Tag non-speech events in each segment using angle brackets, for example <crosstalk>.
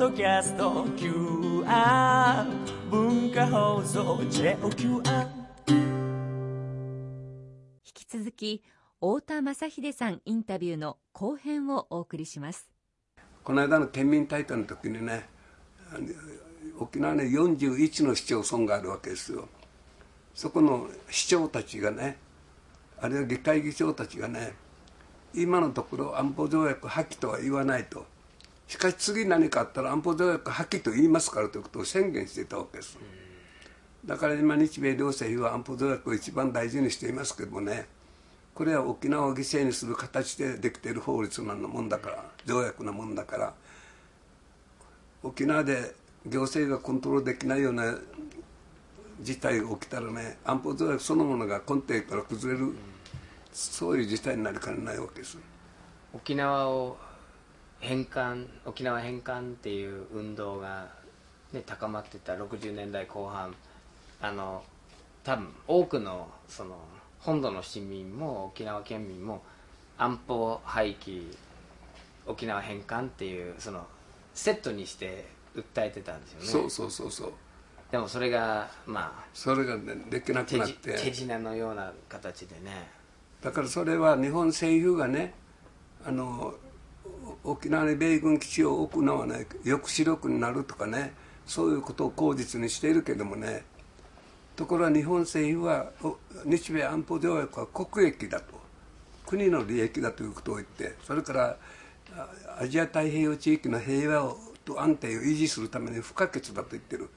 ドキャスト QR 文化放送 JOQR 引き続き太田正秀さんインタビューの後編をお送りします。この間の県民大会の時にね沖縄に41の市町村があるわけですよ。そこの市長たちがねあるいは議会議長たちがね今のところ安保条約破棄とは言わないとしかし次何かあったら安保条約破棄と言いますからということを宣言していたわけです。だから今日米両政府は安保条約を一番大事にしていますけどもね。これは沖縄を犠牲にする形でできている法律なもんだから条約なもんだから。沖縄で行政がコントロールできないような事態が起きたらね安保条約そのものが根底から崩れる、そういう事態になりかねないわけです。沖縄を返還沖縄返還っていう運動が、ね、高まってた60年代後半あの多分多くのその本土の市民も沖縄県民も安保廃棄沖縄返還っていうそのセットにして訴えてたんですよね。そうそうそうそう。でもそれがまあそれが、ね、できなくなって。手品のような形でね。だからそれは日本政府がねあの沖縄に米軍基地を置くのはね抑止力になるとかねそういうことを口実にしているけどもねところが日本政府は日米安保条約は国益だと国の利益だということを言ってそれからアジア太平洋地域の平和と安定を維持するために不可欠だと言ってる。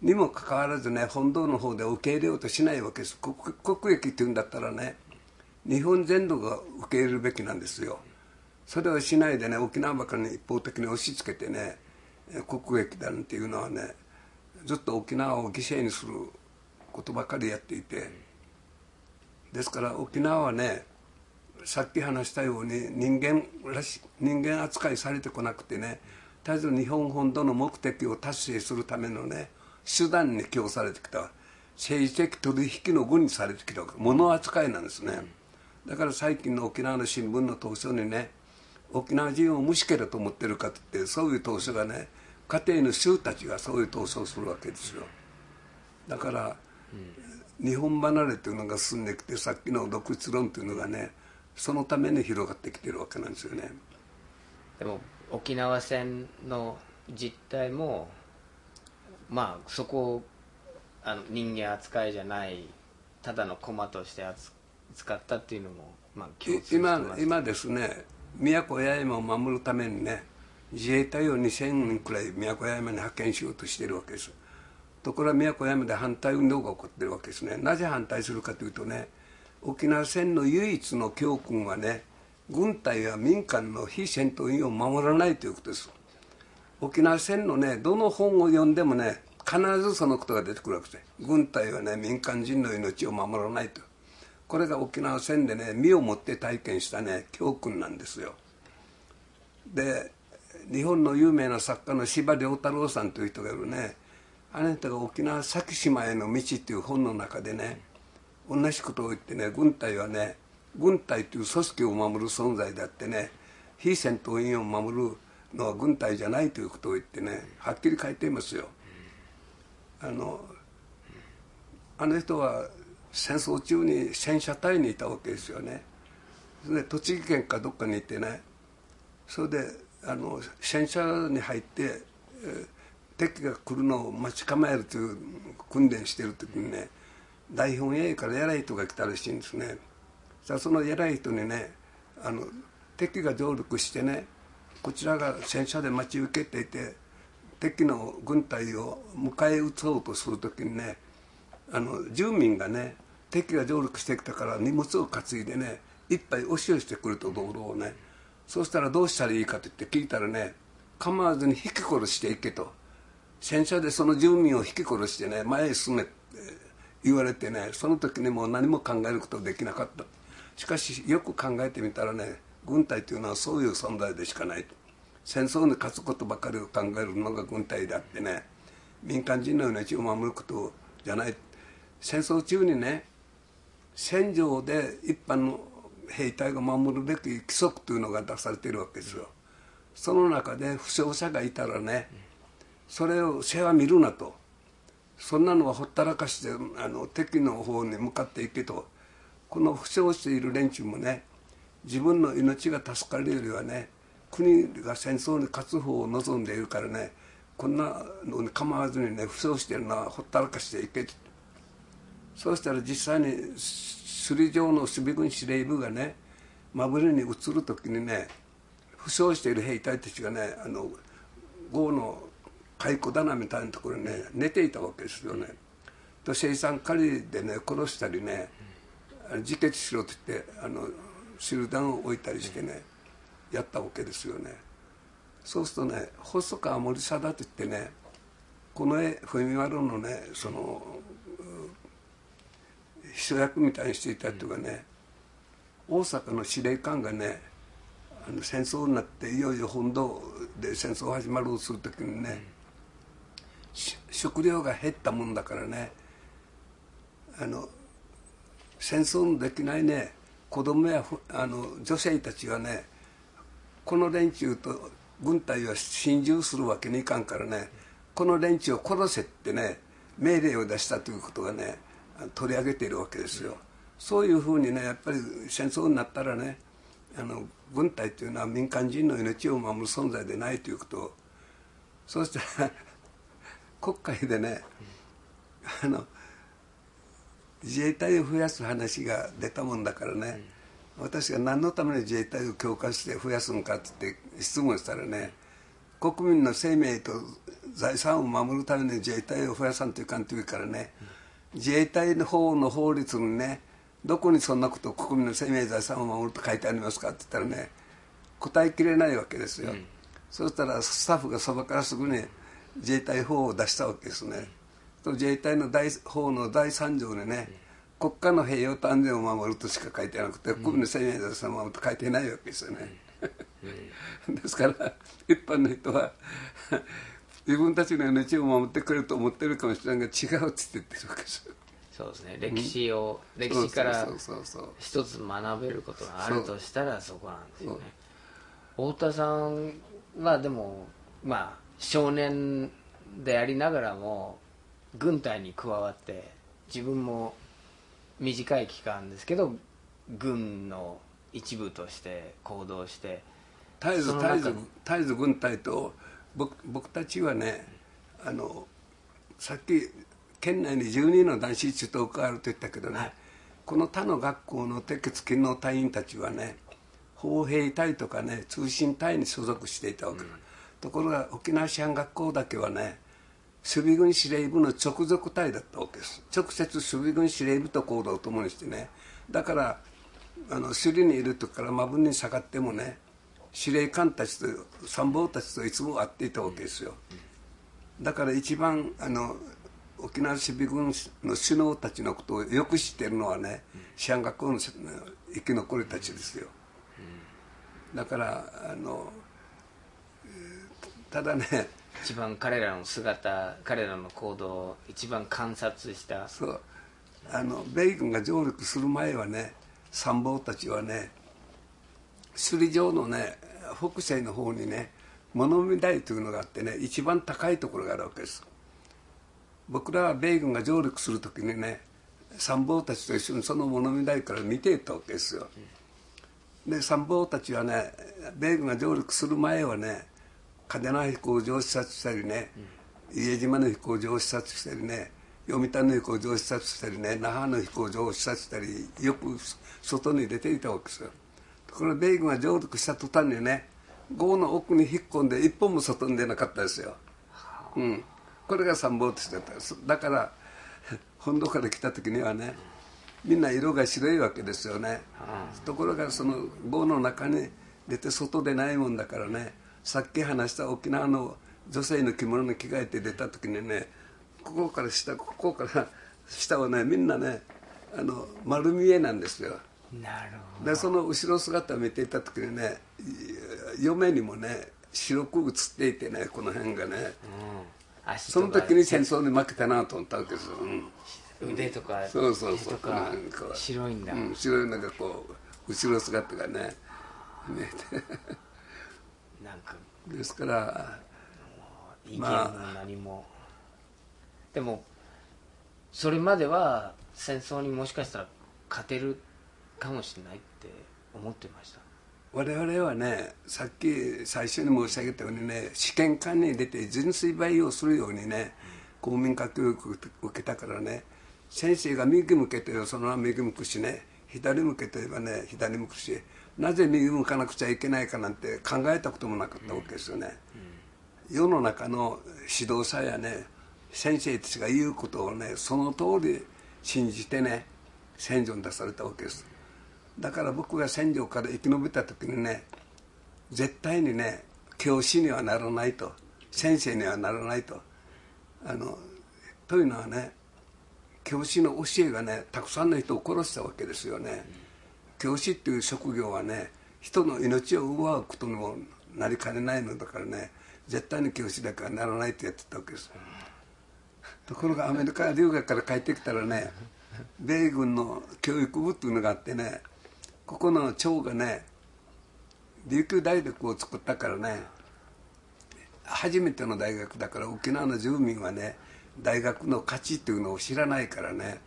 にもかかわらずね本土の方で受け入れようとしないわけです。国国益っていうんだったらね日本全土が受け入れるべきなんですよ。それをしないでね沖縄ばかりに一方的に押し付けてね国益だなんていうのはねずっと沖縄を犠牲にすることばかりやっていてですから沖縄はねさっき話したように人間らし人間扱いされてこなくてね絶えず日本本土の目的を達成するためのね手段に供されてきた政治的取引の具にされてきた物扱いなんですね、だから最近の沖縄の新聞の投書にね沖縄人を虫けだと思ってるかってそういう投書がね家庭の衆たちがそういう投書をするわけですよ。だから、うん、日本離れというのが進んできてさっきの独立論というのがねそのために広がってきてるわけなんですよね。でも沖縄戦の実態もまあそこをあの人間扱いじゃないただの駒として扱ったっていうのも、まあ、今今ですね宮古八重山を守るためにね自衛隊を2000人くらい宮古八重山に派遣しようとしているわけです。ところが宮古八重山で反対運動が起こってるわけですね。なぜ反対するかというとね沖縄戦の唯一の教訓はね軍隊は民間の非戦闘員を守らないということです。沖縄戦のねどの本を読んでもね必ずそのことが出てくるわけです軍隊はね民間人の命を守らないと。これが沖縄戦でね身をもって体験したね教訓なんですよ。で日本の有名な作家の司馬遼太郎さんという人がいるねあなたが沖縄先島への道っていう本の中でね同じことを言ってね軍隊はね軍隊という組織を守る存在であってね非戦闘員を守るのは軍隊じゃないということを言ってねはっきり書いていますよ。あのあの人は戦争中に戦車隊にいたわけですよね。で栃木県かどっかに行ってね。それであの戦車に入って、えー、敵が来るのを待ち構えるという訓練してる時にね大本営から偉い人が来たらしいんですね。さあその偉い人にねあの敵が上陸してねこちらが戦車で待ち受けていて敵の軍隊を迎え撃とうとする時にねあの住民がね敵が上陸してきたから荷物を担いでね一杯押し寄せてくると道路をね。そうしたらどうしたらいいかって聞いたらね構わずに引き殺していけと。戦車でその住民を引き殺してね前へ進めって言われてねその時にもう何も考えることできなかった。しかしよく考えてみたらね軍隊というのはそういう存在でしかない。と戦争に勝つことばかりを考えるのが軍隊であってね民間人の命を守ることじゃない。戦争中にね戦場で一般の兵隊が守るべき規則というのが出されているわけですよ。その中で負傷者がいたらねそれを世話見るなと。そんなのはほったらかしてあの敵の方に向かっていけと。この負傷している連中もね自分の命が助かるよりはね国が戦争に勝つ方を望んでいるからねこんなのに構わずにね負傷してるのはほったらかしていけそうしたら実際に首里城の守備軍司令部がねマブリに移る時にね負傷している兵隊たちがねあの壕の蚕棚みたいなところにね寝ていたわけですよね。と生産狩りでね殺したりね自決しろと言ってあの集団を置いたりしてねやったわけですよね。そうするとね細川森貞といってねこの絵文丸のねその秘書役みたいにしていたっていうかね、大阪の司令官がねあの戦争になっていよいよ本土で戦争始まるとする時にね、食料が減ったもんだからねあの戦争のできないね子供やあの女性たちがねこの連中と軍隊は心中するわけにいかんからねこの連中を殺せってね命令を出したということがね取り上げているわけですよ。そういうふうにねやっぱり戦争になったらねあの軍隊というのは民間人の命を守る存在でないということをそしたら <laughs> 国会でねあの自衛隊を増やす話が出たもんだからね、私が何のために自衛隊を強化して増やすのかって質問したらね国民の生命と財産を守るために自衛隊を増やさんといかんというからね、自衛隊の方の法律にねどこにそんなこと国民の生命財産を守ると書いてありますかって言ったらね答えきれないわけですよ、うん、そうしたらスタッフがそばからすぐに自衛隊法を出したわけですね、と自衛隊の第法の第3条にね、国家の平和と安全を守るとしか書いてなくて、国民の生命財産を守ると書いてないわけですよね、<laughs> ですから一般の人は自分たちの命を守ってくれると思ってるかもしれないが違うって言ってるわけですよそうですね。歴史を、うん、歴史から一つ学べることがあるとしたらそこなんですよね。太田さんはでもまあ少年でありながらも軍隊に加わって自分も短い期間ですけど軍の一部として行動して絶えず絶えず絶えず軍隊と僕僕たちはねあのさっき県内に12の男子中等科あると言ったけどね、はい、この他の学校の鉄血勤労隊員たちはね砲兵隊とかね通信隊に所属していたわけ、うん、ところが沖縄師範学校だけはね守備軍司令部の直属隊だったわけです。直接守備軍司令部と行動を共にしてね。だからあの首里にいる時から馬分に下がってもね司令官たちと参謀たちといつも会っていたわけですよ。だから一番あの沖縄守備軍の首脳たちのことをよく知っているのはね師範学校の生き残りたちですよ。だからあのただね一番彼らの姿彼らの行動を一番観察した。そう。あの米軍が上陸する前はね参謀たちはね首里城のね北西の方にね物見台というのがあってね一番高いところがあるわけです。僕らは米軍が上陸する時にね参謀たちと一緒にその物見台から見ていたわけですよ。で参謀たちはね米軍が上陸する前はね嘉手納飛行場を視察したりね、うん、家島の飛行場を視察したりね読谷の飛行場を視察したりね那覇の飛行場を視察したりよく外に出ていたわけですよ。ころが米軍が上陸した途端にね壕の奥に引っ込んで一本も外に出なかったですよ、うん、これが参謀としてただから本土から来た時にはねみんな色が白いわけですよね、ところがその壕の中に出て外でないもんだからねさっき話した沖縄の女性の着物に着替えて出た時にねここから下ここから下はねみんなねあの丸見えなんですよ。なるほど。でその後ろ姿を見ていた時にね嫁にもね白く映っていてねこの辺がね、うん、その時に戦争に負けたなと思ったわけですよ、うん、腕とかそうそうそう。白いんだ、うん、白いなんかこう後ろ姿がね見えて。なんか。ですから意見も何も、でもそれまでは戦争にもしかしたら勝てるかもしれないって思ってました。我々はねさっき最初に申し上げたようにね試験管に出て純粋培養するようにね公民化教育を受けたからね先生が右向けてそのまま右向くしね左向けてればね左向くしなぜ右向かなくちゃいけないかなんて考えたこともなかったわけですよね、世の中の指導者やね先生たちが言うことをねその通り信じてね戦場に出されたわけですだから僕が戦場から生き延びた時にね絶対にね教師にはならないと先生にはならないとあのというのはね教師の教えがねたくさんの人を殺したわけですよね、教師っていう職業はね人の命を奪うことにもなりかねないのだからね絶対に教師だからならないってやってたわけです。ところがアメリカ留学から帰ってきたらね米軍の教育部っていうのがあってねここの長がね琉球大学を作ったからね初めての大学だから沖縄の住民はね大学の価値っていうのを知らないからね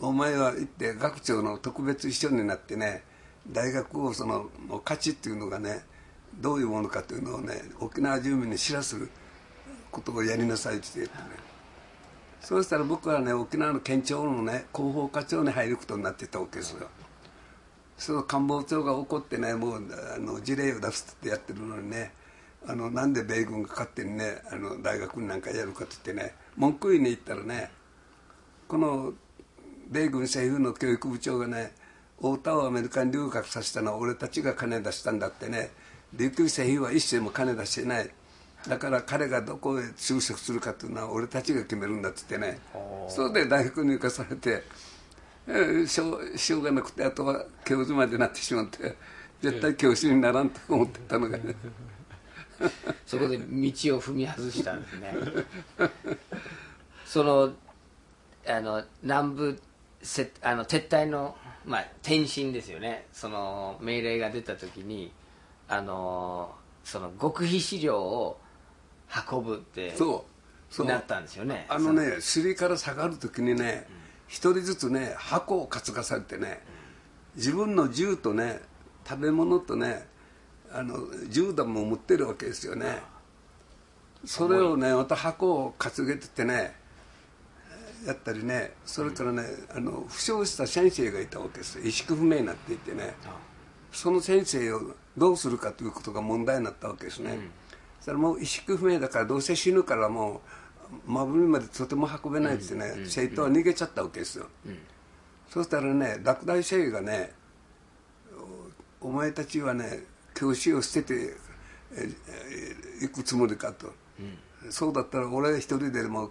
お前は行って学長の特別秘書になってね大学をその価値っていうのがねどういうものかというのをね沖縄住民に知らせることをやりなさいって言ってね。そうしたら僕はね沖縄の県庁のね広報課長に入ることになってたわけですよ。その官房長が怒ってねもうあの事例を出すってやってるのにねあのなんで米軍が勝手にねあの大学になんかやるかって言ってね文句言いに行ったらねこの米軍政府の教育部長がね太田をアメリカに留学させたのは俺たちが金出したんだってね琉球政府は一銭も金出してない。だから彼がどこへ就職するかっていうのは俺たちが決めるんだって言ってね。それで大学に行かされて、えー、しょうしょうがなくてあとは教授までなってしまって絶対教師にならんと思ってたのがね。<laughs> そこで道を踏み外したんですね。そのあの南部せあの撤退の、まあ、転身ですよね。その命令が出た時にあのその極秘資料を運ぶってそう。そう。なったんですよね。あのね尻から下がる時にね一、人ずつね箱を担がされてね自分の銃とね食べ物とねあの銃弾も持ってるわけですよね。それをねまた箱を担げててねやったりねそれからねあの負傷した先生がいたわけです意識不明になっていてね。その先生をどうするかということが問題になったわけですね、うん、そしたらもう意識不明だからどうせ死ぬからもう真上までとても運べないってね、うん、生徒は逃げちゃったわけですよ、うん、そしたらね落第生がねお前たちはね教師を捨てて行くつもりかと、うん、そうだったら俺一人でも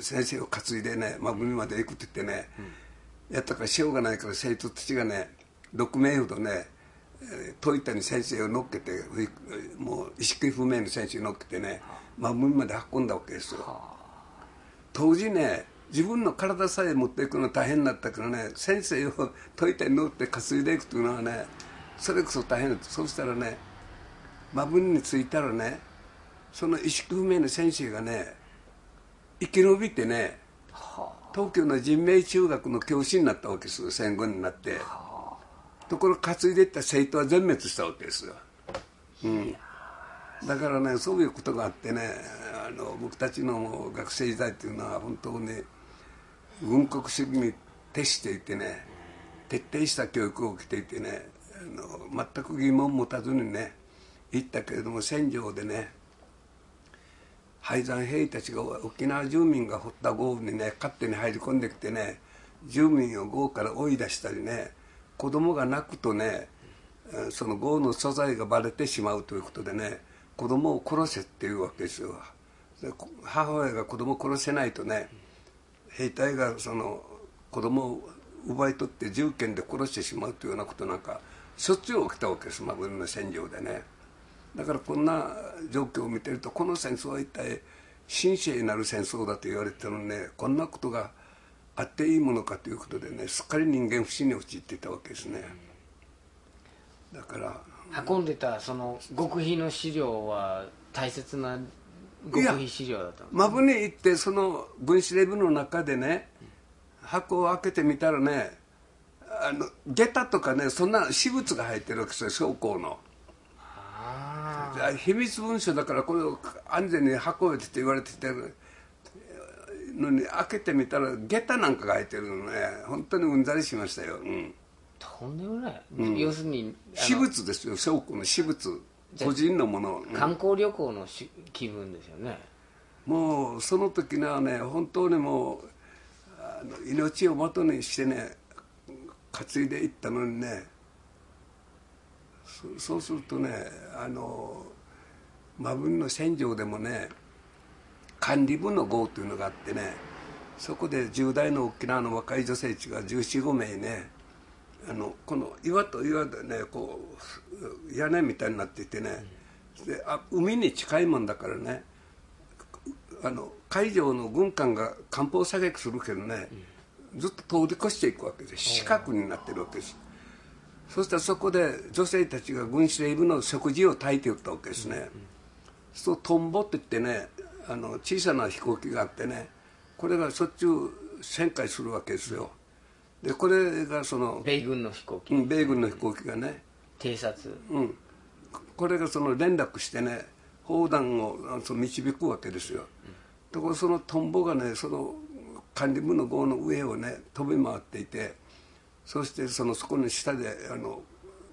先生を担いでね真海まで行くって言ってね、うん、やったからしようがないから生徒たちがね6名ほどね戸板に先生を乗っけてもう意識不明の先生を乗っけてね真海まで運んだわけですよ当時ね自分の体さえ持っていくの大変だったからね先生を戸板に乗って担いでいくというのはねそれこそ大変だとそうしたらね真文に着いたらねその意識不明の先生がね生き延びてね東京の人命中学の教師になったわけですよ戦後になって。ところ担いでいった生徒は全滅したわけですよ、うん、だからねそういうことがあってねあの僕たちの学生時代っていうのは本当に軍国主義に徹していてね徹底した教育を受けていてねあの全く疑問持たずにね行ったけれども戦場でね廃山兵たちが沖縄住民が掘った壕にね勝手に入り込んできてね住民を壕から追い出したりね子供が泣くとねその壕の素材がバレてしまうということでね子供を殺せっていうわけですよ。母親が子供を殺せないとね兵隊がその子供を奪い取って銃剣で殺してしまうというようなことなんかしょっちゅう起きたわけですマグロの戦場でね。だからこんな状況を見てるとこの戦争は一体神聖なる戦争だと言われてるのね。こんなことがあっていいものかということでねすっかり人間不信に陥っていたわけですね。だから運んでたその極秘の資料は大切な極秘資料だったの？マブに行ってその分子レブの中でね箱を開けてみたらねあの下駄とかねそんな私物が入ってるわけですよ将校の。秘密文書だからこれを安全に運べって言われててる。のに開けてみたら下駄なんかが入ってるのね。本当にうんざりしましたよ、うん、とんでもない、要するに私物ですよ。将校の私物。個人のもの、うん。観光旅行のし気分ですよね。もうその時にはね本当にもうあの命をもとにしてね担いでいったのにねそそうするとねあの馬分の戦場でもね管理部の号というのがあってねそこで10代の沖縄の若い女性地が1415名ねあのこの岩と岩でねこう屋根みたいになっていてね、であ海に近いもんだからねあの海上の軍艦が艦砲射撃するけどね、ずっと通り越していくわけです四角になってるわけです。そしたらそこで女性たちが軍司令部の食事を炊いておったわけですね、そうトンボって言ってねあの小さな飛行機があってねこれがしょっちゅう旋回するわけですよ。でこれがその、米軍の飛行機、うん、米軍の飛行機がね、偵察。うん、これがその連絡してね砲弾をその導くわけですよ、ところそのトンボがねその管理部の号の上をね飛び回っていてそしてそのそこの下であの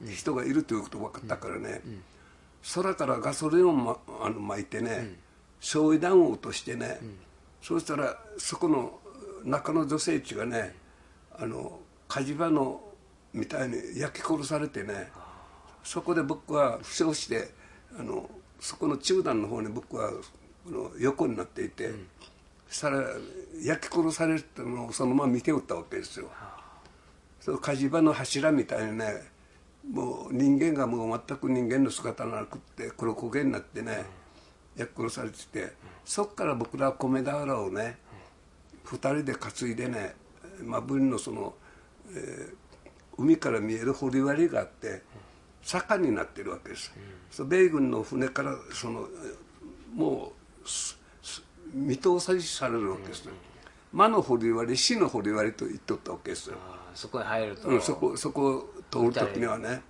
人がいるということが分かったからね、空からガソリンを、ま、あの巻いてね、焼夷弾を落としてね、そうしたらそこの中の女性地がねあの火事場のみたいに焼き殺されてねそこで僕は負傷してあのそこの中段の方に僕はこの横になっていて、そしたら焼き殺されたのをそのまま見ておったわけですよ。その火事場の柱みたいにねもう人間がもう全く人間の姿がなくって黒焦げになってね焼き殺されててそっから僕らは米俵をね2人で担いでねまあ分のその、えー海から見える堀割があって坂になってるわけです、そう米軍の船からそのえーもう見通さしされるわけです、魔の堀割死の堀割と言っとったわけですよ、そこに入ると、うん、そこそこを通る時にはね、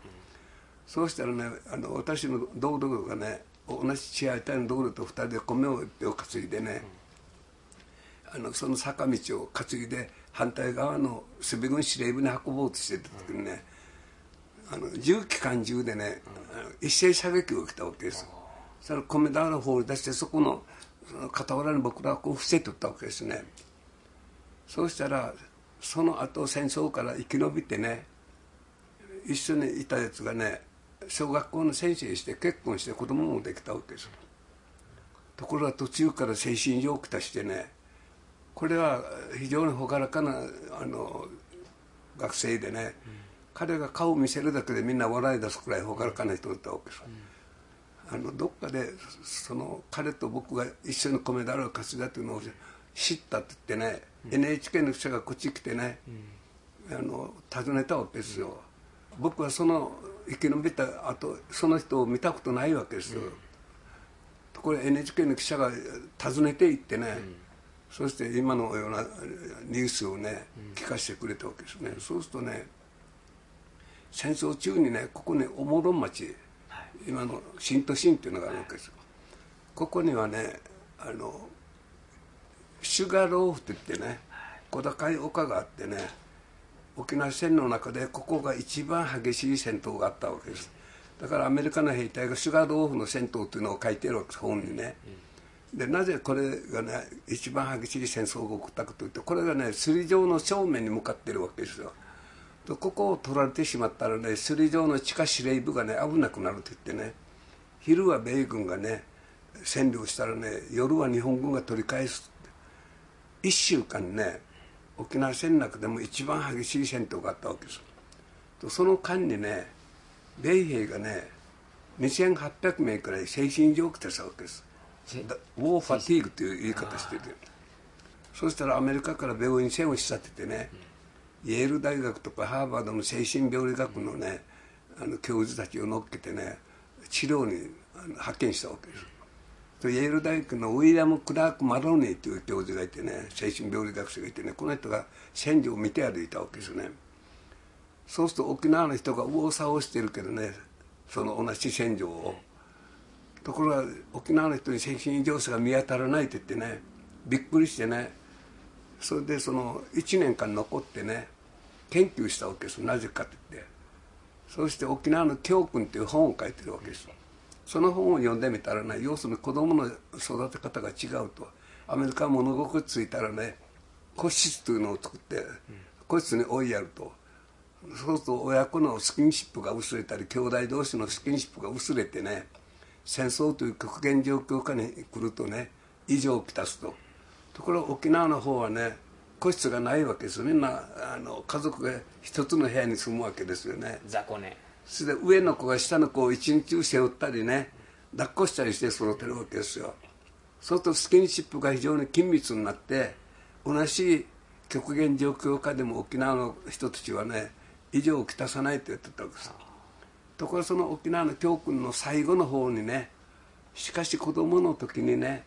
そうしたらねあの私の道路がね同じ血合い隊の道路と二人で米を一票担いでね、あのその坂道を担いで反対側の守備軍司令部に運ぼうとしてた時にね、あの重機関銃でね、一斉射撃を来たわけです、そしたら米俵を放り出してそこのその傍らに僕らはこう伏せておったわけですね。そうしたらその後戦争から生き延びてね一緒にいたやつがね小学校の先生して結婚して子供もできたわけですところが途中から精神上きたしてねこれは非常に朗らかなあの学生でね、彼が顔を見せるだけでみんな笑い出すくらい朗らかな人だったわけです、あのどっかでその彼と僕が一緒に米だろう担いだというのを知ったって言ってね、NHK の記者がこっち来てね、あの訪ねたわけですよ。僕はその生き延びた後その人を見たことないわけですよ、とこれ NHK の記者が訪ねて行ってね、そして今のようなニュースをね聞かせてくれたわけですね、そうするとね戦争中にねここにおもろん町、今の新都心っていうのがあるわけですよ、ここにはねあのシュガーローフって言ってね小高い丘があってね沖縄戦の中でここが一番激しい戦闘があったわけです。だからアメリカの兵隊がシュガーローフの戦闘っていうのを書いてるわけです本にね、でなぜこれがね一番激しい戦争が起こったかというとこれがねスリ状の正面に向かってるわけですよ。でここを取られてしまったらねスリ状の地下司令部がね危なくなると言ってね昼は米軍がね占領したらね夜は日本軍が取り返すって。1週間ね沖縄戦の中でも一番激しい戦闘があったわけです。とその間にね米兵がね2800名くらい精神上来てたわけです。ウォーファティーグという言い方してて。そしたらアメリカから病院船を仕立ててね、イェール大学とかハーバードの精神病理学のねあの教授たちを乗っけてね治療にあの派遣したわけです。とイェール大学のウィリアム・クラーク・マロニーという教授がいてね精神病理学者がいてねこの人が戦場を見て歩いたわけですよね。そうすると沖縄の人が右往左往してるけどねその同じ戦場を。ところが沖縄の人に精神異常者が見当たらないって言ってねびっくりしてねそれでその1年間残ってね研究したわけですなぜかって言って。そして沖縄の教訓っていう本を書いてるわけですその本を読んでみたらね要するに子供の育て方が違うと。アメリカは物心ついたらね個室というのを作って個室に追いやると。そうすると親子のスキンシップが薄れたり兄弟同士のスキンシップが薄れてね戦争という極限状況下に来るとね異常をきたすと。ところが沖縄の方はね個室がないわけですみんなあの家族が一つの部屋に住むわけですよね。雑魚ねそれで上の子が下の子を一日背負ったりね抱っこしたりして育てるわけですよ。そうするとスキンシップが非常に緊密になって同じ極限状況下でも沖縄の人たちはね異常をきたさないと言ってたわけですところその沖縄の教訓の最後の方にねしかし子供の時にね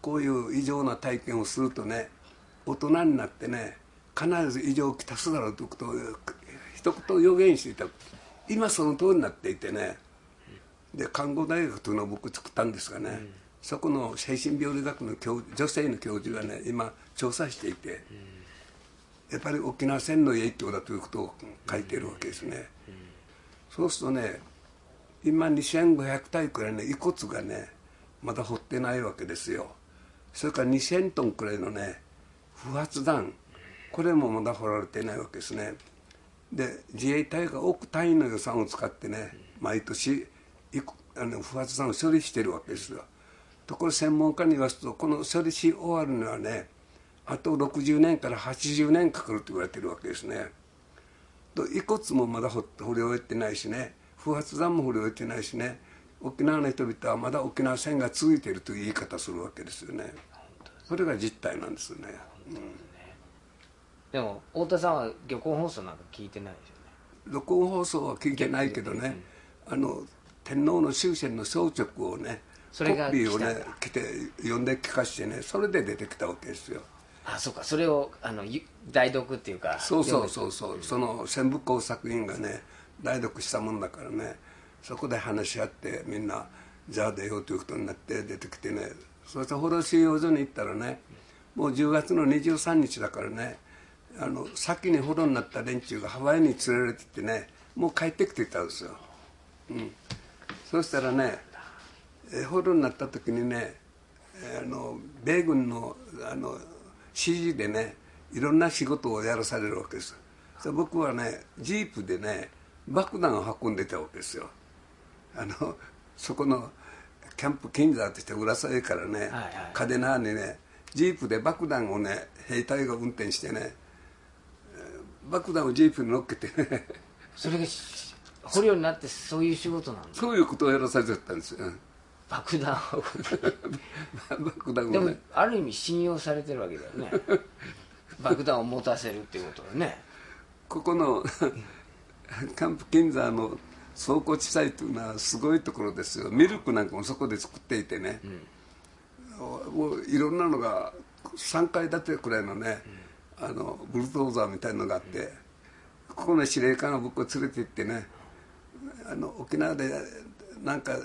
こういう異常な体験をするとね大人になってね必ず異常をきたすだろうということを一言予言していた。今その通りになっていてねで看護大学というのを僕作ったんですがね、そこの精神病理学の教女性の教授がね今調査していて、やっぱり沖縄戦の影響だということを書いているわけですね、そうするとね今2500体くらいの遺骨がねまだ掘ってないわけですよ。それから2000トンくらいのね不発弾これもまだ掘られてないわけですね。で自衛隊が億単位の予算を使ってね毎年あの不発弾を処理してるわけですよ。ところ専門家に言わすとこの処理し終わるにはねあと60年から80年かかると言われてるわけですね。と遺骨もまだ掘り終えてないしね。不発弾も掘り終えてないしね。沖縄の人々はまだ沖縄戦が続いているという言い方するわけですよね。それが実態なんですよね、うん。でも太田さんは漁港放送なんか聞いてないですよね。録音放送は聞いてないけどね、あの天皇の終戦の装飾をねそれがコピーをね来て読んで聞かしてねそれで出てきたわけですよ。あそうか。それをあのゆ代読っていうかそうそうそうそう。その戦部工作員がね代読したもんだからねそこで話し合ってみんなじゃあ出ようということになって出てきてねそして幌収容所に行ったらねもう10月の23日だからねあの先に捕虜になった連中がハワイに連れられてってねもう帰ってきてたんですよ、うん、そしたらねえ捕虜になった時にねえあの米軍のあの指示でねいろんな仕事をやらされるわけです。で僕はねジープでね爆弾を運んでたわけですよ。あのそこのキャンプ金沢として浦添からね、はいはい。嘉手納にねジープで爆弾をね兵隊が運転してねえー爆弾をジープに乗っけてね。それがし捕虜になってそういう仕事なんだそういうことをやらされてたんですよ。爆弾を。<laughs> 爆弾でもをねある意味信用されてるわけだよね <laughs> 爆弾を持たせるっていうことはね。ここのキャンプ金沢の倉庫地帯というのはすごいところですよ。ミルクなんかもそこで作っていてね、もういろんなのが3階建てくらいのね、あのブルドーザーみたいのがあって、ここの司令官が僕を連れて行ってねあの沖縄でなんか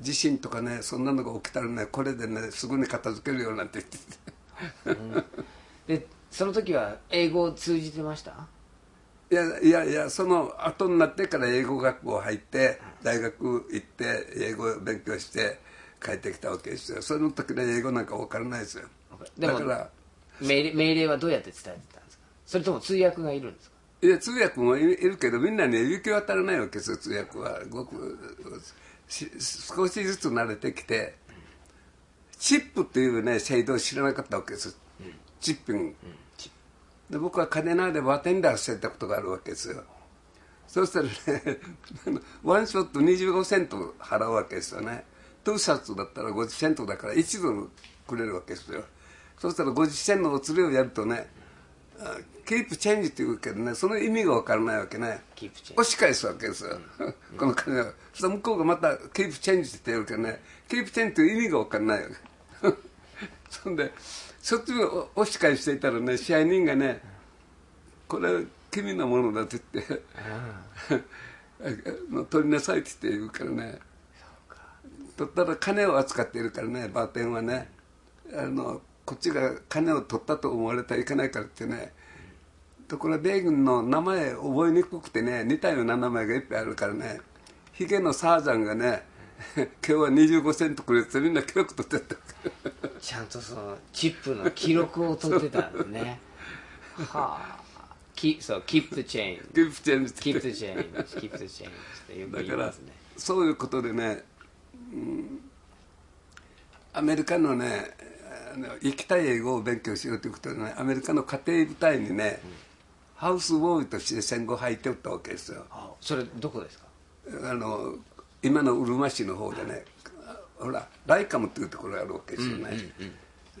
地震とかねそんなのが起きたらねこれでねすぐに片付けるよなんて言ってて。でその時は英語を通じてました？いやいやいやその後になってから英語学校入って大学行って英語を勉強して帰ってきたわけですよ。その時の英語なんか分からないですよ。だから命令命令はどうやって伝えてたんですか？それとも通訳がいるんですか？いや通訳もいいるけどみんなに行き渡らないわけですよ通訳は。ごくし少しずつ慣れてきてチップっていうね制度を知らなかったわけです。チッピングで僕はカデナーでバーテンダーしてたことがあるわけですよ。そうしたらね <laughs> ワンショット25セント払うわけですよね。トゥーシャツだったら50セントだから1ドルくれるわけですよ。そしたら50セントのお釣りをやるとねキープチェンジって言うけどねその意味が分からないわけね。押し返すわけですよ、この金を。そしたら向こうがまたキープチェンジって言うけどね。キープチェンジっていう意味が分からないわけ。<laughs> そんでそっちを押し返していたらね支配人がねこれは君のものだって言って <laughs> 取りなさいって言うからね。取ったら金を扱っているからねバーテンはね。あのこっちが金を取ったと思われたらいけないからってね。ところが米軍の名前覚えにくくてね似たような名前がいっぱいあるからね。ヒゲのサージャンがね今日は25セントくれてみんな記録取ってった。ちゃんとそのチップの記録を取ってたんですね。はあ。きそう keep the change キープチェンジって keep the change keep the change ってよく言いますね。そういうことでね、うんアメリカのねあの生きたい英語を勉強しようということでねアメリカの家庭部隊にね、ハウスボーイとして戦後入っておったわけですよ。あそれどこですか？あの今のうるま市の方でねほらライカムっていうところがあるわけですよね、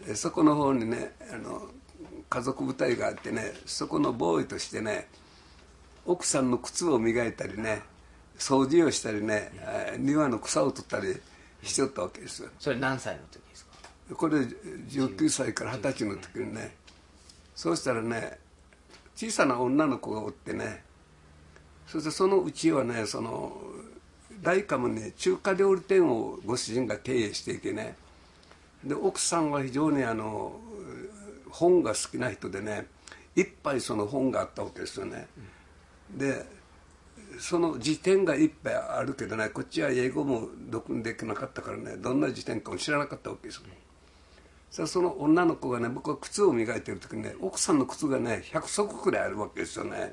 でそこの方にねあの家族部隊があってねそこのボーイとしてね奥さんの靴を磨いたりね掃除をしたりね、えー庭の草を取ったりしておったわけですよ。それ何歳の時ですか？これ19歳から20歳の時にねそうしたらね小さな女の子がおってねそしてそのうちはねそのライカムに中華料理店をご主人が経営していてねで奥さんは非常にあの本が好きな人でねいっぱいその本があったわけですよね、でその辞典がいっぱいあるけどねこっちは英語も読んできなかったからねどんな辞典かも知らなかったわけですよ。そしたらその女の子がね僕は靴を磨いてる時にね奥さんの靴がね100足くらいあるわけですよね。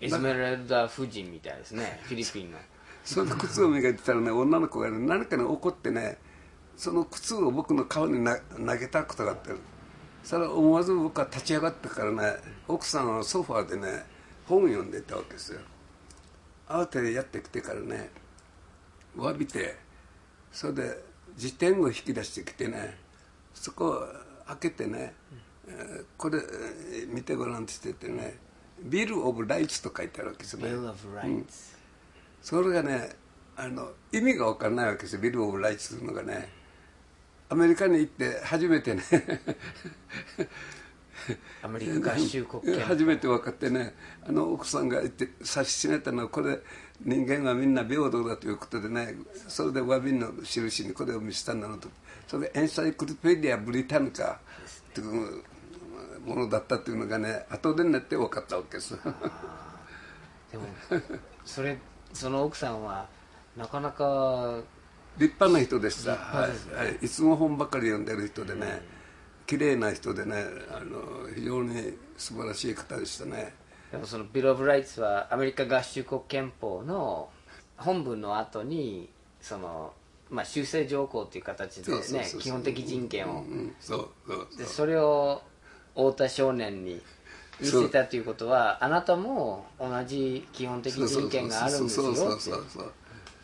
エスメラルダ夫人みたいですねフィリピンの。その靴を磨いてたらね女の子がね何かに怒ってねその靴を僕の顔にな投げたことがあってそれ思わず僕は立ち上がってからね奥さんはソファーでね本を読んでいたわけですよ。慌ててやってきてからね詫びてそれで辞典を引き出してきてねそこを開けてね、えーこれえー見てごらんって言っててね「ビル・オブ・ライツ」と書いてあるわけですよねそれがねあの意味が分からないわけですよ。ビル・オブ・ライツというのがね。アメリカに行って初めてね。アメリカ合衆国憲法。初めて分かってね。あの奥さんが言って指し示したのはこれ人間はみんな平等だということでね。それで詫びの印にこれを見せたんだなと。それでエンサイクルペディア・ブリタニカというものだったというのがね後でになって分かったわけです。でもそれその奥さんはなかなか立派な人でした、はいはい、いつも本ばかり読んでる人でね、綺麗な人でねあの非常に素晴らしい方でしたね。でもそのビル・オブ・ライツはアメリカ合衆国憲法の本文の後にその、まあ、修正条項という形でね基本的人権を、うんうん。そうそうそう。でそれを太田少年に見せたということはあなたも同じ基本的人権があるんですよ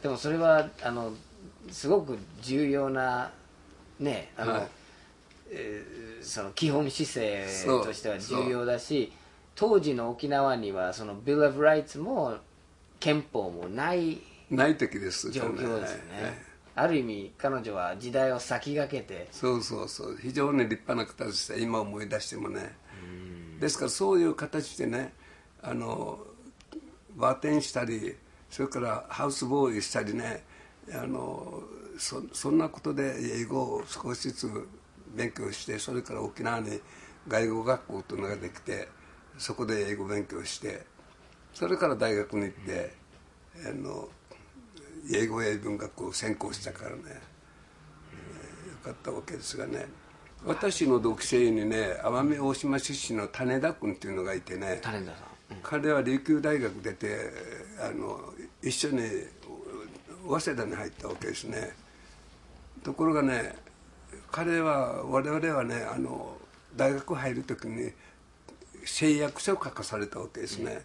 でもそれはあのすごく重要なねあの、はい。えーその基本姿勢としては重要だし当時の沖縄にはその Bill of Rights も憲法もないない時です状況ですよね、はいはいある意味彼女は時代を先駆けて。そうそうそう。非常に立派な方でした今思い出してもねですからそういう形でねあのバーテンしたりそれからハウスボーイしたりねあのそそんなことで英語を少しずつ勉強してそれから沖縄に外語学校というのができてそこで英語勉強してそれから大学に行ってあの英語英文学校を専攻したからねよかったわけですがね。私の同期生にね奄美大島出身の種田君っていうのがいてね種田さん、彼は琉球大学出てあの一緒に早稲田に入ったわけですね。ところがね彼は我々はねあの大学入る時に誓約書を書かされたわけですね、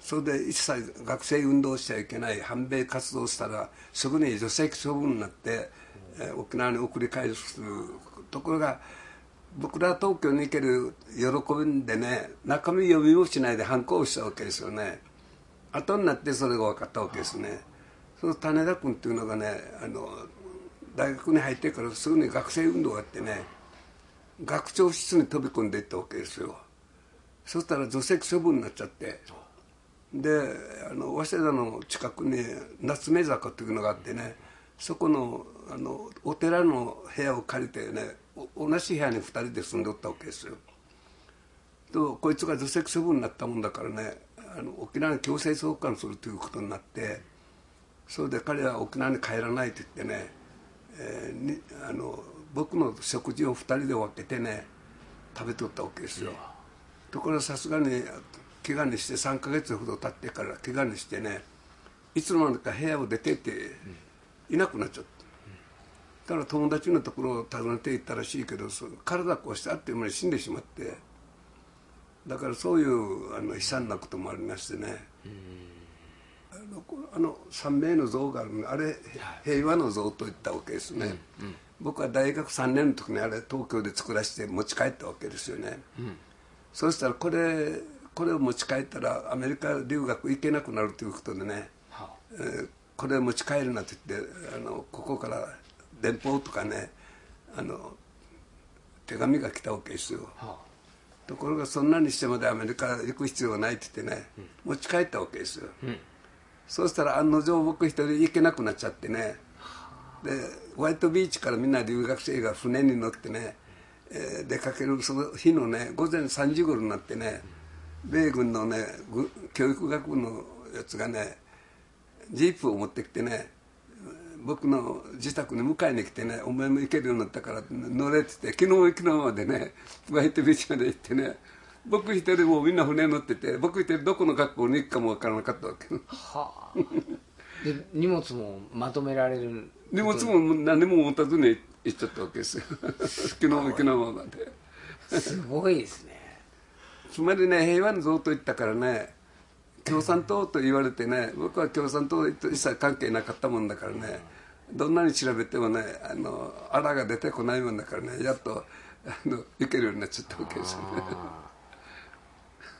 それで一切学生運動しちゃいけない反米活動したらすぐに除籍処分になって、えー沖縄に送り返すところが僕ら東京に行ける喜びんでね中身読みもしないで反抗したわけですよね。後になってそれが分かったわけですね。その種田君っていうのがねあの大学に入ってからすぐに学生運動があってね学長室に飛び込んでいったわけですよ。そしたら除籍処分になっちゃって。であの早稲田の近くに夏目坂というのがあってねそこのあのお寺の部屋を借りてね同じ部屋に2人で住んでおったわけですよ。とこいつが除籍処分になったもんだからねあの沖縄に強制送還するということになってそれで彼は沖縄に帰らないと言ってね、えーにあの僕の食事を2人で分けてね食べとったわけですよ、ところがさすがに怪我にして3ヶ月ほど経ってから怪我にしてねいつの間にか部屋を出てっていなくなっちゃった、だから友達のところを訪ねて行ったらしいけどそ体壊したっていう間に死んでしまって。だからそういうあの悲惨なこともありましてね、あのこあの三名の像があるのあれ平和の像といったわけですね、僕は大学3年の時にあれ東京で作らせて持ち帰ったわけですよね、そうしたらこれこれを持ち帰ったらアメリカ留学行けなくなるということでね、えーこれを持ち帰るなって言ってあのここから電報とかねあの手紙が来たわけですよ、ところがそんなにしてまでアメリカ行く必要はないって言ってね、持ち帰ったわけですよ、そうしたら案の定僕一人行けなくなっちゃってね。でホワイトビーチからみんな留学生が船に乗ってね、えー出かけるその日のね午前3時頃になってね米軍のねぐ教育学部のやつがねジープを持ってきてね僕の自宅に迎えに来てね「お前も行けるようになったから乗れ」って言って昨日昨日までねホワイトビーチまで行ってね僕一人もうみんな船乗ってて僕一人どこの学校に行くかも分からなかったわけはあ。で荷物もまとめられる？荷物も何も持たずに行っちゃったわけですよ。昨日昨日まで。すごいですね。つまりね平和の像と言ったからね共産党と言われてね僕は共産党と一切関係なかったもんだからねどんなに調べてもねあのあらが出てこないもんだからねやっとあの行けるようになっちゃったわけですよね。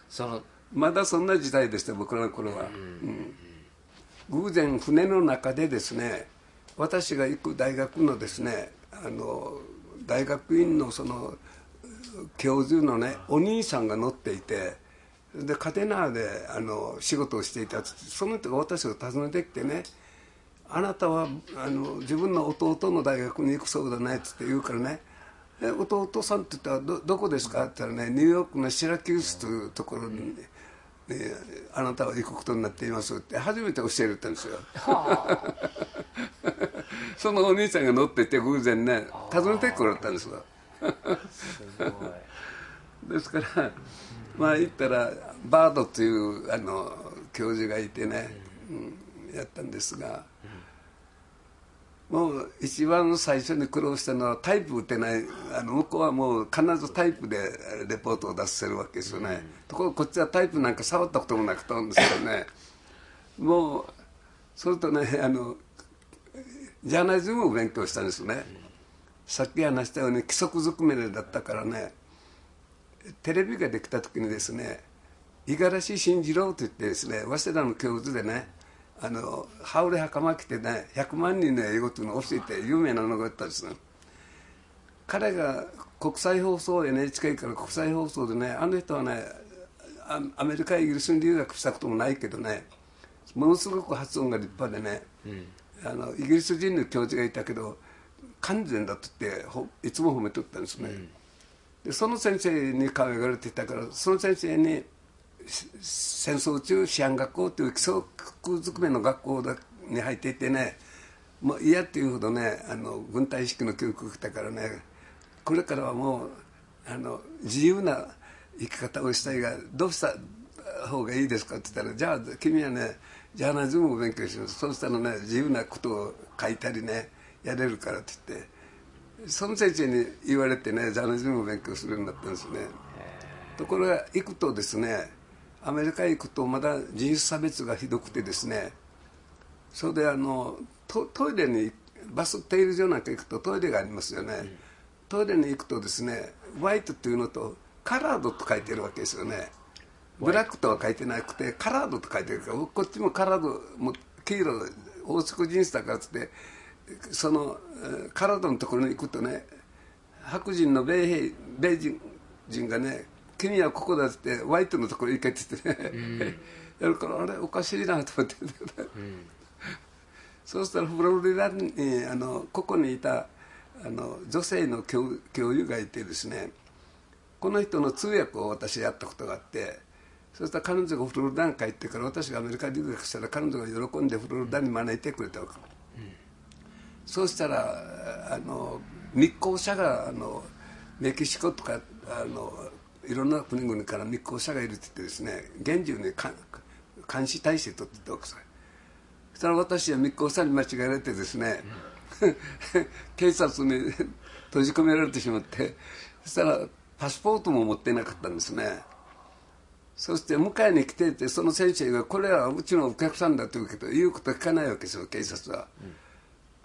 そのまだそんな時代でした僕らの頃は、うん。偶然船の中でですね私が行く大学のですねあの大学院のその教授のねお兄さんが乗っていてでカテナーであの仕事をしていたその人が私を訪ねてきてねあなたはあの自分の弟の大学に行くそうだねっつって言うからね。え弟さんって言ったらどどこですか？って言ったらねニューヨークのシラキュースというところに、ねあなたは行くことになっていますって初めて教えるったんですよ。<laughs> そのお兄ちゃんが乗ってて偶然ね訪ねてこられたんですよ。ですからまあ言ったらバードというあの教授がいてね、うん、やったんですが、もう一番最初に苦労したのはタイプ打てない。あの向こうはもう必ずタイプでレポートを出せるわけですよね、ところがこっちはタイプなんか触ったこともなくたんですよね。もうそれとねあのジャーナリズムを勉強したんですね、さっき話したように規則ずくめだったからねテレビができた時にですね五十嵐慎次郎といってですね早稲田の教授でねあの羽織袴着てね100万人の英語というのを教えて有名なのがあったんですね彼が国際放送 NHK から国際放送でねあの人はねあアメリカイギリスに留学したこともないけどねものすごく発音が立派でね、あのイギリス人の教授がいたけど完全だと言ってほいつも褒めとったんですね、でその先生に可愛がられていたからその先生にし戦争中治安学校という規則づくめの学校に入っていてねもう嫌っていうほどねあの軍隊意識の教育が来たからねこれからはもうあの自由な生き方をしたいがどうした方がいいですかって言ったらじゃあ君はねジャーナリズムを勉強します。そうしたらね自由なことを書いたりねやれるからって言ってその先生に言われてねジャーナリズムを勉強するようになったんですね。ところが行くとですねアメリカ行くとまだ人種差別がひどくてですねそれであのトトイレにバス停留所なんか行くとトイレがありますよね、トイレに行くとですねホワイトっていうのとカラードと書いてるわけですよね。ブラックとは書いてなくてカラードと書いてるからこっちもカラードも黄色黄色人種だからっつってそのえーカラードのところに行くとね白人の米兵米人人がね君はここだってホワイトのところに行けって言ってね、やるからあれおかしいなと思って、そうしたらフロリダにあのここにいたあの女性の教教諭がいてですね。この人の通訳を私やったことがあってそしたら彼女がフロリダに帰ってから私がアメリカ留学したら彼女が喜んでフロリダに招いてくれたわけ、そうしたらあの密航者があのメキシコとかあのいろんな国々から密航者がいるって言ってですね厳重にか監視体制取ってたわけですそしたら私は密航者に間違えられてですね、<laughs> 警察に <laughs> 閉じ込められてしまってそしたらパスポートも持ってなかったんですね。そして迎えに来ていてその先生が「これはうちのお客さんだ」と言うけど言うこと聞かないわけですよ警察は、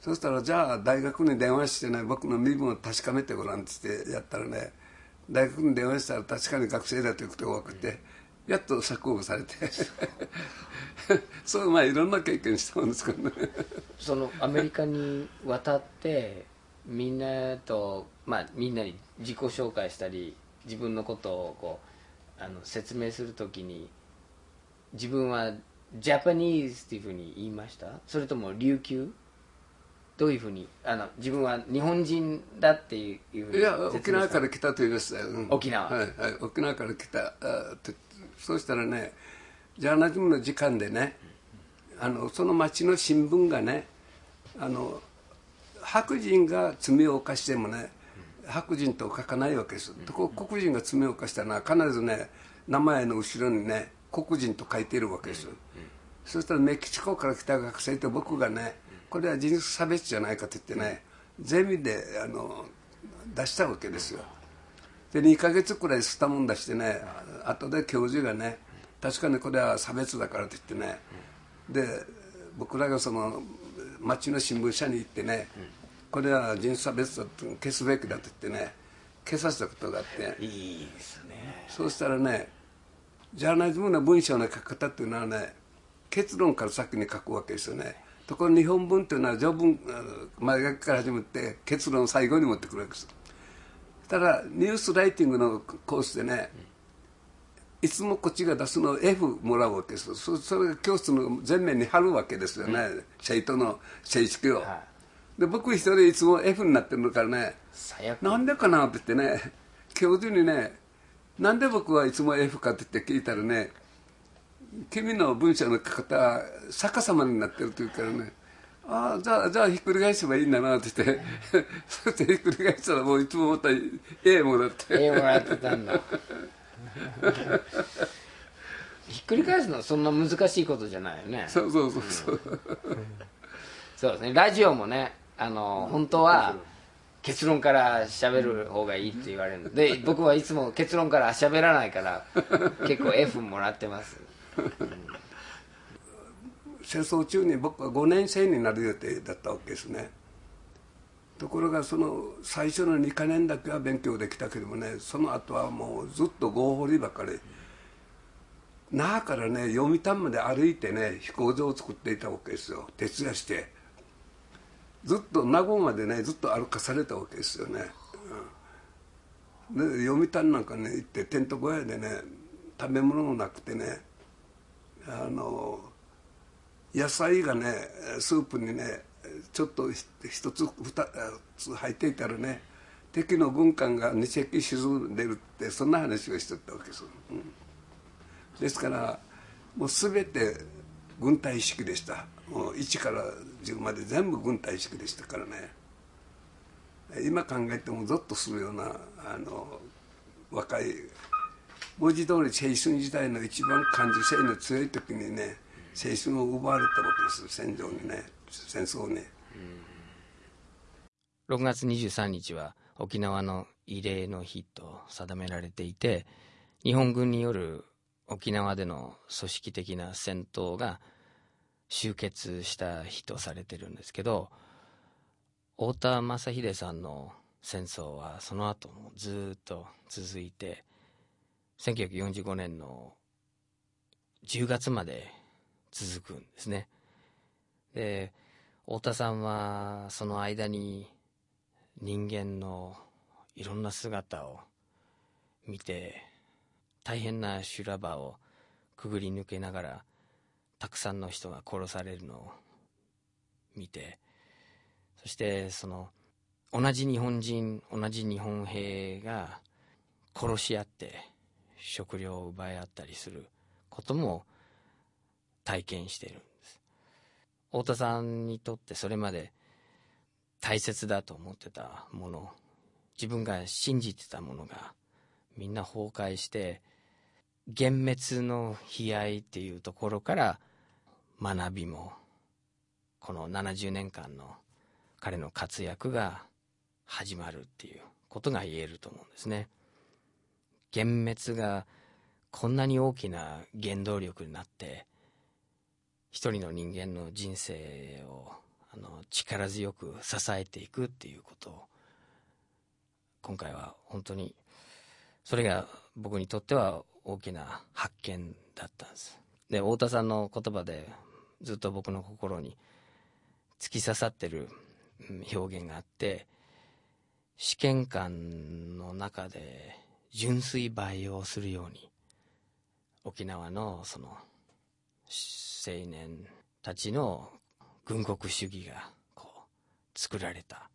そしたらじゃあ大学に電話してね僕の身分を確かめてごらんって言ってやったらね大学に電話したら確かに学生だということが分かって、やっと釈放されて。<laughs> そうまあいろんな経験したもんですからね。そのアメリカに渡ってみんなと、まあ、みんなに自己紹介したり自分のことをこうあの説明するときに自分はジャパニーズっていうふうに言いました？それとも琉球？どういうふうにあの自分は日本人だっていういや沖縄から来たと言いましたよ、うん。沖縄。はい、はい、沖縄から来たあそうしたらねジャーナリズムの時間でねあのその町の新聞がねあの白人が罪を犯してもね白人と書かないわけです。とこ黒人が罪を犯したのは必ずね名前の後ろにね黒人と書いているわけです、そしたらメキシコから来た学生と僕がねこれは人種差別じゃないかと言ってねゼミであの出したわけですよ。で2ヶ月くらい吸ったもん出してね後で教授がね確かにこれは差別だからと言ってねで僕らがその町の新聞社に行ってねこれは人種差別だと消すべきだと言ってね消させたことがあって。いいですね。そうしたらねジャーナリズムの文章の書き方っていうのはね結論から先に書くわけですよねところが日本文っていうのは序文前書きから始まって結論を最後に持ってくるわけです。ただニュースライティングのコースでねいつもこっちが出すのを F もらうわけですそそれが教室の前面に貼るわけですよね、生徒の成績を、はで僕一人いつも F になってるからねなんでかなって言ってね教授にねなんで僕はいつも F かって言って聞いたらね君の文章の書き方は逆さまになってると言うからね。ああじゃあじゃあひっくり返せばいいんだなって言って。<laughs> そしてひっくり返したらもういつもまた A もらって。絵もらってたんだ。<laughs> ひっくり返すのはそんな難しいことじゃないよね。そうそうそうそう。そうですね。ラジオもねあの本当は結論から喋る方がいいって言われるの。で僕はいつも結論から喋らないから結構 F もらってます戦争中に僕は5年生になる予定だったわけですね。ところがその最初の2か年だけは勉強できたけどもねその後はもうずっと合掘りばかり。那覇からね読谷まで歩いてね飛行場を作っていたわけですよ。徹夜して。ずっと名護までねずっと歩かされたわけですよね、うん。で読谷なんかね行ってテント小屋でね食べ物もなくてねあの野菜がねスープにねちょっと一つ二つ入っていたらね敵の軍艦が2隻沈んでるってそんな話をしてたわけです、うん。ですからもう全て軍隊式でした。もう1から10まで全部軍隊式でしたからね。今考えてもゾッとするようなあの若い文字通り青春時代の一番感受性の強い時にね青春を奪われたわけです戦場にね戦争に。6月23日は沖縄の慰霊の日と定められていて日本軍による沖縄での組織的な戦闘が終結した日とされてるんですけど太田正秀さんの戦争はその後もずっと続いて1945年の10月まで続くんですね。で太田さんはその間に人間のいろんな姿を見て大変な修羅場をくぐり抜けながらたくさんの人が殺されるのを見てそしてその同じ日本人同じ日本兵が殺し合って食料を奪い合ったりすることも体験しているんです太田さんにとってそれまで大切だと思ってたもの自分が信じてたものがみんな崩壊して幻滅の悲哀っていうところから学びもこの70年間の彼の活躍が始まるっていうことが言えると思うんですね。幻滅がこんなに大きな原動力になって一人の人間の人生をあの力強く支えていくっていうことを今回は本当にそれが僕にとっては大きな発見だったんです。で太田さんの言葉でずっと僕の心に突き刺さってる表現があって試験官の中で純粋培養するように沖縄のその青年たちの軍国主義がこう作られた。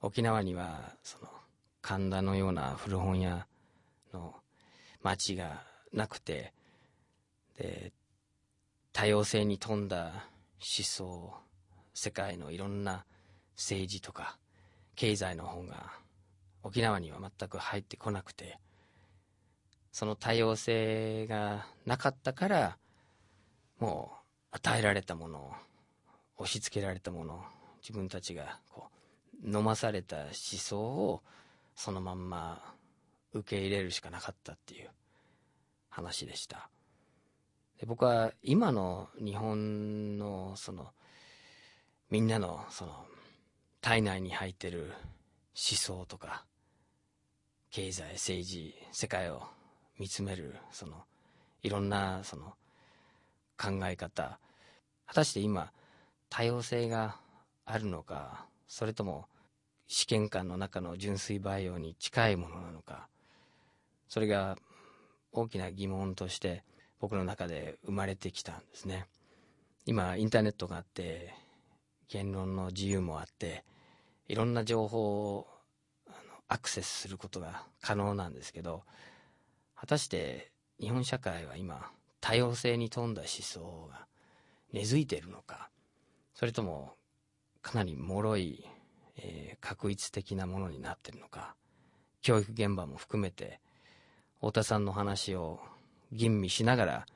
沖縄にはその神田のような古本屋の町がなくてで多様性に富んだ思想世界のいろんな政治とか経済の本が沖縄には全く入ってこなくてその多様性がなかったからもう与えられたものを押し付けられたもの自分たちがこう飲まされた思想をそのまんま受け入れるしかなかったっていう話でした。で僕は今の日本のそのみんなのその体内に入ってる思想とか経済政治世界を見つめるそのいろんなその考え方。果たして今多様性があるのかそれとも試験官の中の純粋培養に近いものなのか。それが大きな疑問として僕の中で生まれてきたんですね。今インターネットがあって言論の自由もあっていろんな情報をアクセスすることが可能なんですけど果たして日本社会は今多様性に富んだ思想が根付いているのかそれともかなり脆い、えー、確一的なものになっているのか教育現場も含めて太田さんの話を吟味しながら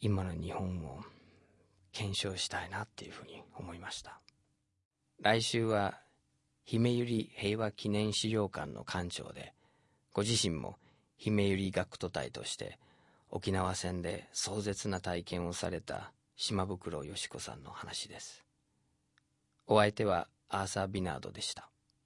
今の日本を検証したいなっていうふうに思いました。来週は姫百合平和記念資料館の館長でご自身も姫百合学徒隊として沖縄戦で壮絶な体験をされた島袋よし子さんの話です。お相手はアーサー・ビナードでした。